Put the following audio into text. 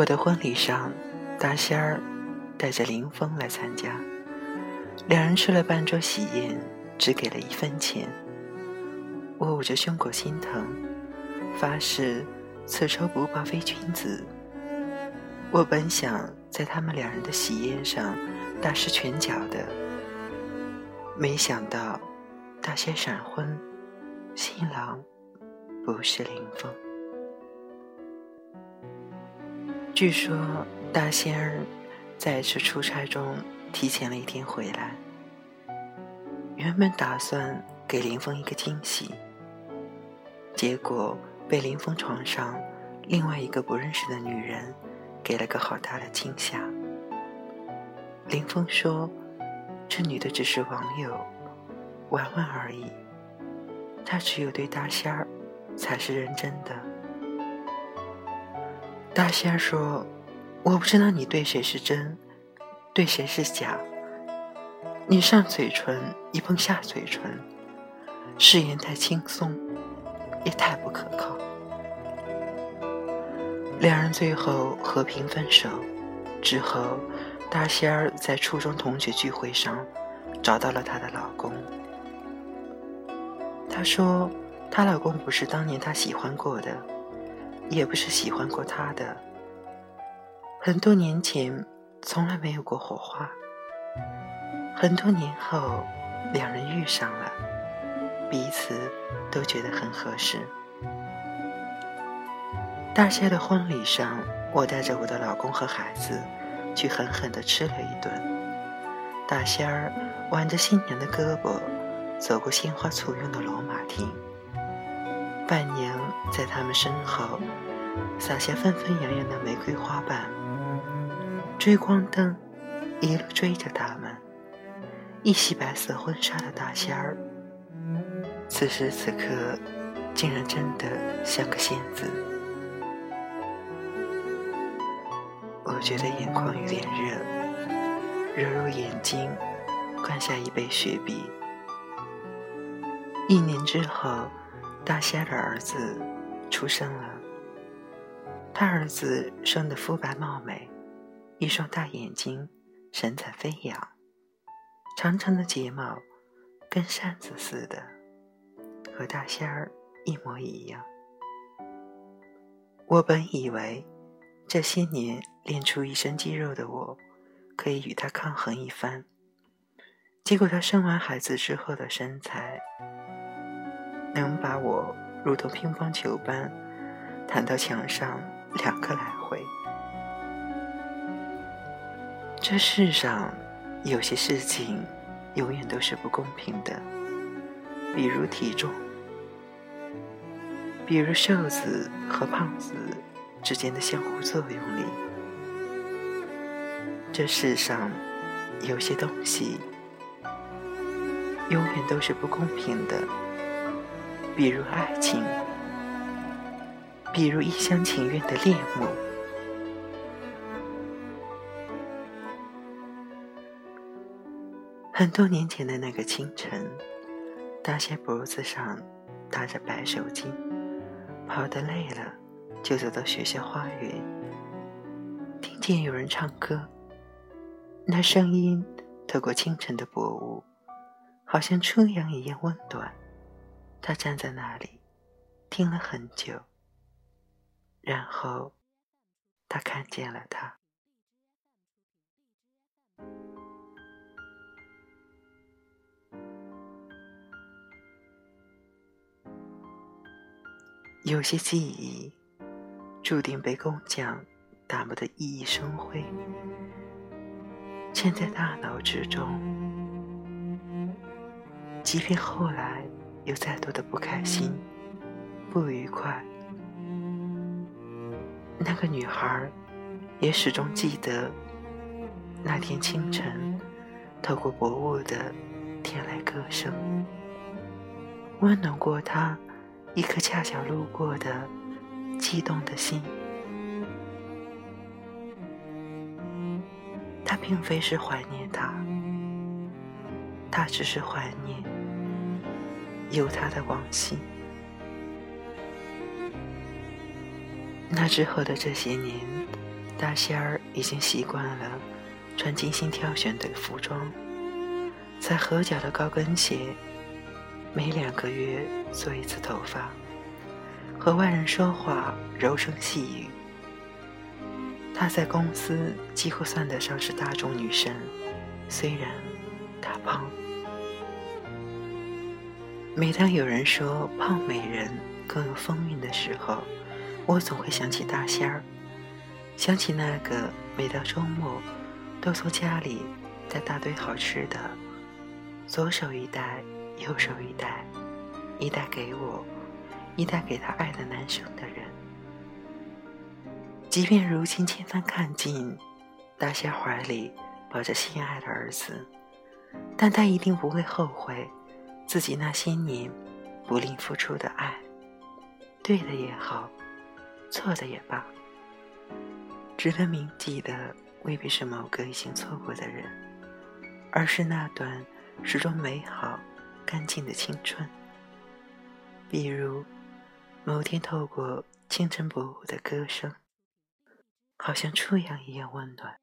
我的婚礼上，大仙儿带着林峰来参加，两人吃了半桌喜宴，只给了一分钱。我捂着胸口心疼，发誓此仇不报非君子。我本想在他们两人的喜宴上大施拳脚的，没想到大仙闪婚，新郎不是林峰。据说大仙儿在一次出差中提前了一天回来，原本打算给林峰一个惊喜。结果被林峰床上另外一个不认识的女人给了个好大的惊吓。林峰说：“这女的只是网友，玩玩而已。他只有对大仙儿才是认真的。”大仙儿说：“我不知道你对谁是真，对谁是假。你上嘴唇一碰下嘴唇，誓言太轻松。”也太不可靠。两人最后和平分手之后，大仙儿在初中同学聚会上找到了她的老公。她说，她老公不是当年她喜欢过的，也不是喜欢过他的。很多年前，从来没有过火花。很多年后，两人遇上了，彼此。都觉得很合适。大仙的婚礼上，我带着我的老公和孩子去狠狠地吃了一顿。大仙儿挽着新娘的胳膊，走过鲜花簇拥的罗马亭。伴娘在他们身后撒下纷纷扬扬的玫瑰花瓣，追光灯一路追着他们。一袭白色婚纱的大仙儿。此时此刻，竟然真的像个仙子。我觉得眼眶有点热，揉揉眼睛，灌下一杯雪碧。一年之后，大仙的儿子出生了。他儿子生得肤白貌美，一双大眼睛，神采飞扬，长长的睫毛跟扇子似的。和大仙儿一模一样。我本以为这些年练出一身肌肉的我，可以与他抗衡一番。结果他生完孩子之后的身材，能把我如同乒乓球般弹到墙上两个来回。这世上有些事情永远都是不公平的，比如体重。比如瘦子和胖子之间的相互作用力，这世上有些东西永远都是不公平的，比如爱情，比如一厢情愿的恋慕。很多年前的那个清晨，大仙脖子上搭着白手巾。跑得累了，就走到学校花园，听见有人唱歌。那声音透过清晨的薄雾，好像春阳一样温暖。他站在那里，听了很久，然后他看见了他。有些记忆注定被工匠打磨得熠熠生辉，嵌在大脑之中。即便后来有再多的不开心、不愉快，那个女孩也始终记得那天清晨透过薄雾的天籁歌声，温暖过她。一颗恰巧路过的激动的心，他并非是怀念他，他只是怀念有他的往昔。那之后的这些年，大仙儿已经习惯了穿精心挑选的服装，踩合脚的高跟鞋，每两个月做一次头发，和外人说话柔声细语。她在公司几乎算得上是大众女神，虽然她胖。每当有人说胖美人更有风韵的时候，我总会想起大仙儿，想起那个每到周末都从家里带大堆好吃的，左手一袋，右手一袋，一袋给我，一袋给他爱的男生的人。即便如今千帆看尽，大仙怀里抱着心爱的儿子，但他一定不会后悔自己那些年不吝付出的爱。对的也好，错的也罢，值得铭记的未必是某个已经错过的人，而是那段始终美好、干净的青春。比如，某天透过清晨薄雾的歌声。好像初阳一样温暖。